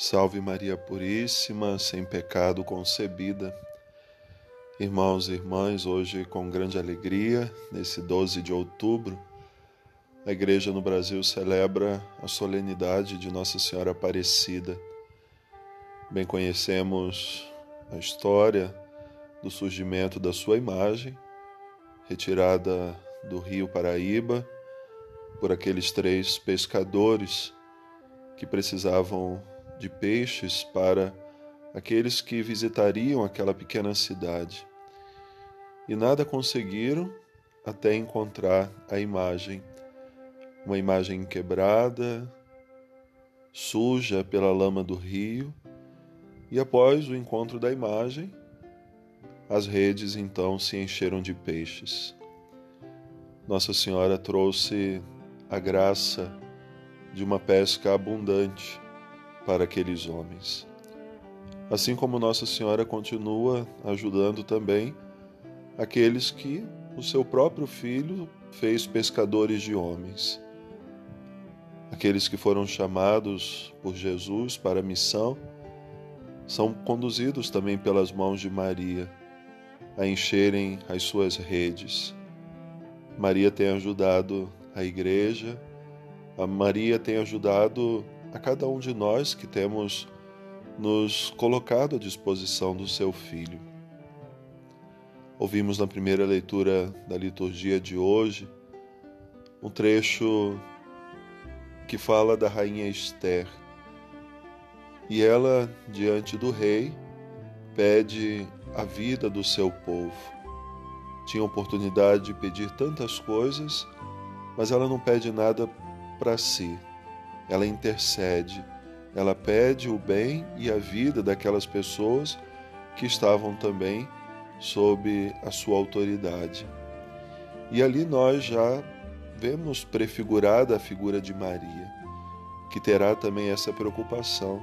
Salve Maria Puríssima, sem pecado concebida. Irmãos e irmãs, hoje com grande alegria, nesse 12 de outubro, a Igreja no Brasil celebra a solenidade de Nossa Senhora Aparecida. Bem conhecemos a história do surgimento da sua imagem, retirada do rio Paraíba por aqueles três pescadores que precisavam de peixes para aqueles que visitariam aquela pequena cidade. E nada conseguiram até encontrar a imagem, uma imagem quebrada, suja pela lama do rio, e após o encontro da imagem, as redes então se encheram de peixes. Nossa Senhora trouxe a graça de uma pesca abundante para aqueles homens. Assim como Nossa Senhora continua ajudando também aqueles que o seu próprio filho fez pescadores de homens. Aqueles que foram chamados por Jesus para a missão são conduzidos também pelas mãos de Maria a encherem as suas redes. Maria tem ajudado a igreja, a Maria tem ajudado a cada um de nós que temos nos colocado à disposição do seu Filho. Ouvimos na primeira leitura da liturgia de hoje um trecho que fala da rainha Esther. E ela, diante do rei, pede a vida do seu povo. Tinha oportunidade de pedir tantas coisas, mas ela não pede nada para si ela intercede, ela pede o bem e a vida daquelas pessoas que estavam também sob a sua autoridade. E ali nós já vemos prefigurada a figura de Maria, que terá também essa preocupação,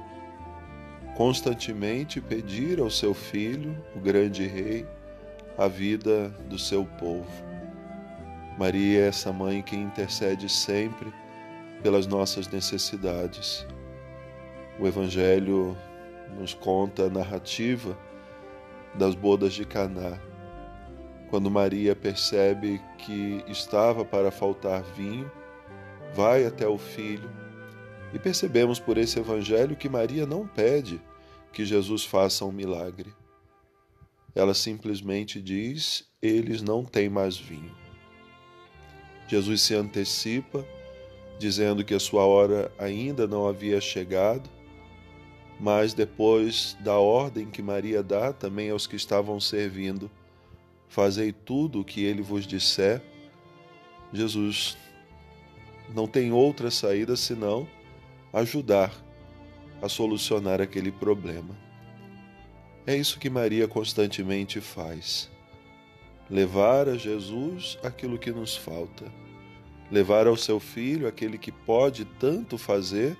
constantemente pedir ao seu filho, o grande rei, a vida do seu povo. Maria é essa mãe que intercede sempre pelas nossas necessidades. O Evangelho nos conta a narrativa das bodas de Caná, quando Maria percebe que estava para faltar vinho, vai até o filho e percebemos por esse evangelho que Maria não pede que Jesus faça um milagre. Ela simplesmente diz: eles não têm mais vinho. Jesus se antecipa dizendo que a sua hora ainda não havia chegado, mas depois da ordem que Maria dá também aos que estavam servindo, fazei tudo o que ele vos disser, Jesus não tem outra saída senão ajudar a solucionar aquele problema. É isso que Maria constantemente faz. Levar a Jesus aquilo que nos falta levar ao seu filho aquele que pode tanto fazer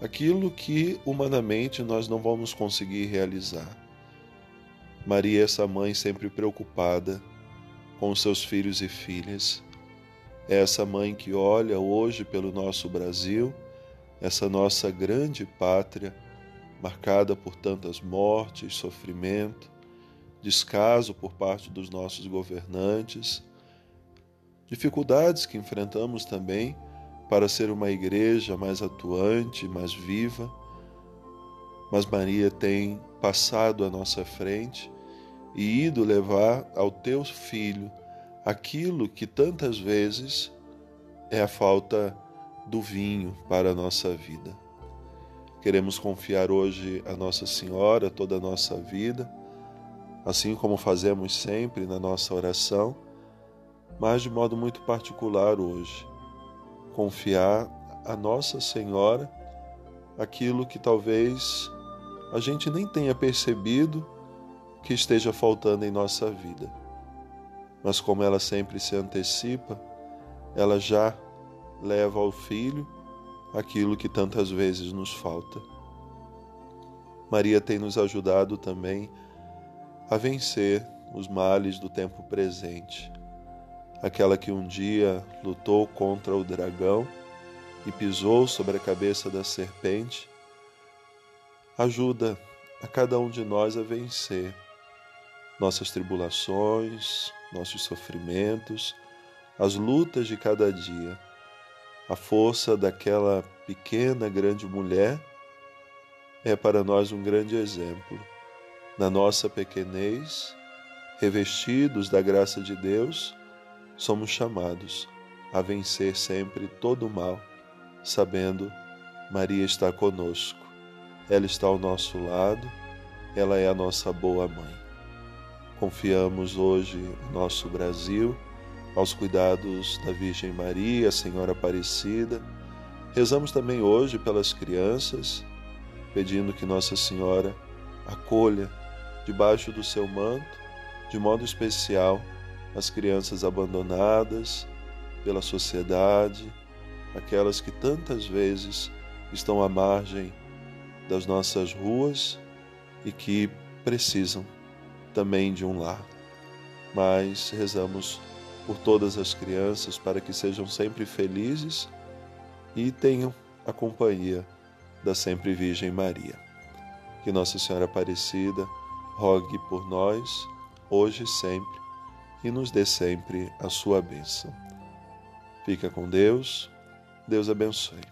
aquilo que humanamente nós não vamos conseguir realizar. Maria essa mãe sempre preocupada com seus filhos e filhas. É essa mãe que olha hoje pelo nosso Brasil, essa nossa grande pátria, marcada por tantas mortes, sofrimento, descaso por parte dos nossos governantes dificuldades que enfrentamos também para ser uma igreja mais atuante, mais viva. Mas Maria tem passado à nossa frente e ido levar ao teu filho aquilo que tantas vezes é a falta do vinho para a nossa vida. Queremos confiar hoje a Nossa Senhora toda a nossa vida, assim como fazemos sempre na nossa oração mas de modo muito particular hoje. Confiar a Nossa Senhora aquilo que talvez a gente nem tenha percebido que esteja faltando em nossa vida. Mas como ela sempre se antecipa, ela já leva ao filho aquilo que tantas vezes nos falta. Maria tem nos ajudado também a vencer os males do tempo presente aquela que um dia lutou contra o dragão e pisou sobre a cabeça da serpente, ajuda a cada um de nós a vencer nossas tribulações, nossos sofrimentos, as lutas de cada dia. A força daquela pequena, grande mulher é para nós um grande exemplo. Na nossa pequenez, revestidos da graça de Deus, somos chamados a vencer sempre todo o mal, sabendo Maria está conosco. Ela está ao nosso lado, ela é a nossa boa mãe. Confiamos hoje o nosso Brasil aos cuidados da Virgem Maria, Senhora Aparecida. Rezamos também hoje pelas crianças, pedindo que Nossa Senhora acolha debaixo do seu manto de modo especial as crianças abandonadas pela sociedade, aquelas que tantas vezes estão à margem das nossas ruas e que precisam também de um lar. Mas rezamos por todas as crianças para que sejam sempre felizes e tenham a companhia da sempre Virgem Maria. Que Nossa Senhora Aparecida rogue por nós hoje e sempre, e nos dê sempre a sua bênção. Fica com Deus, Deus abençoe.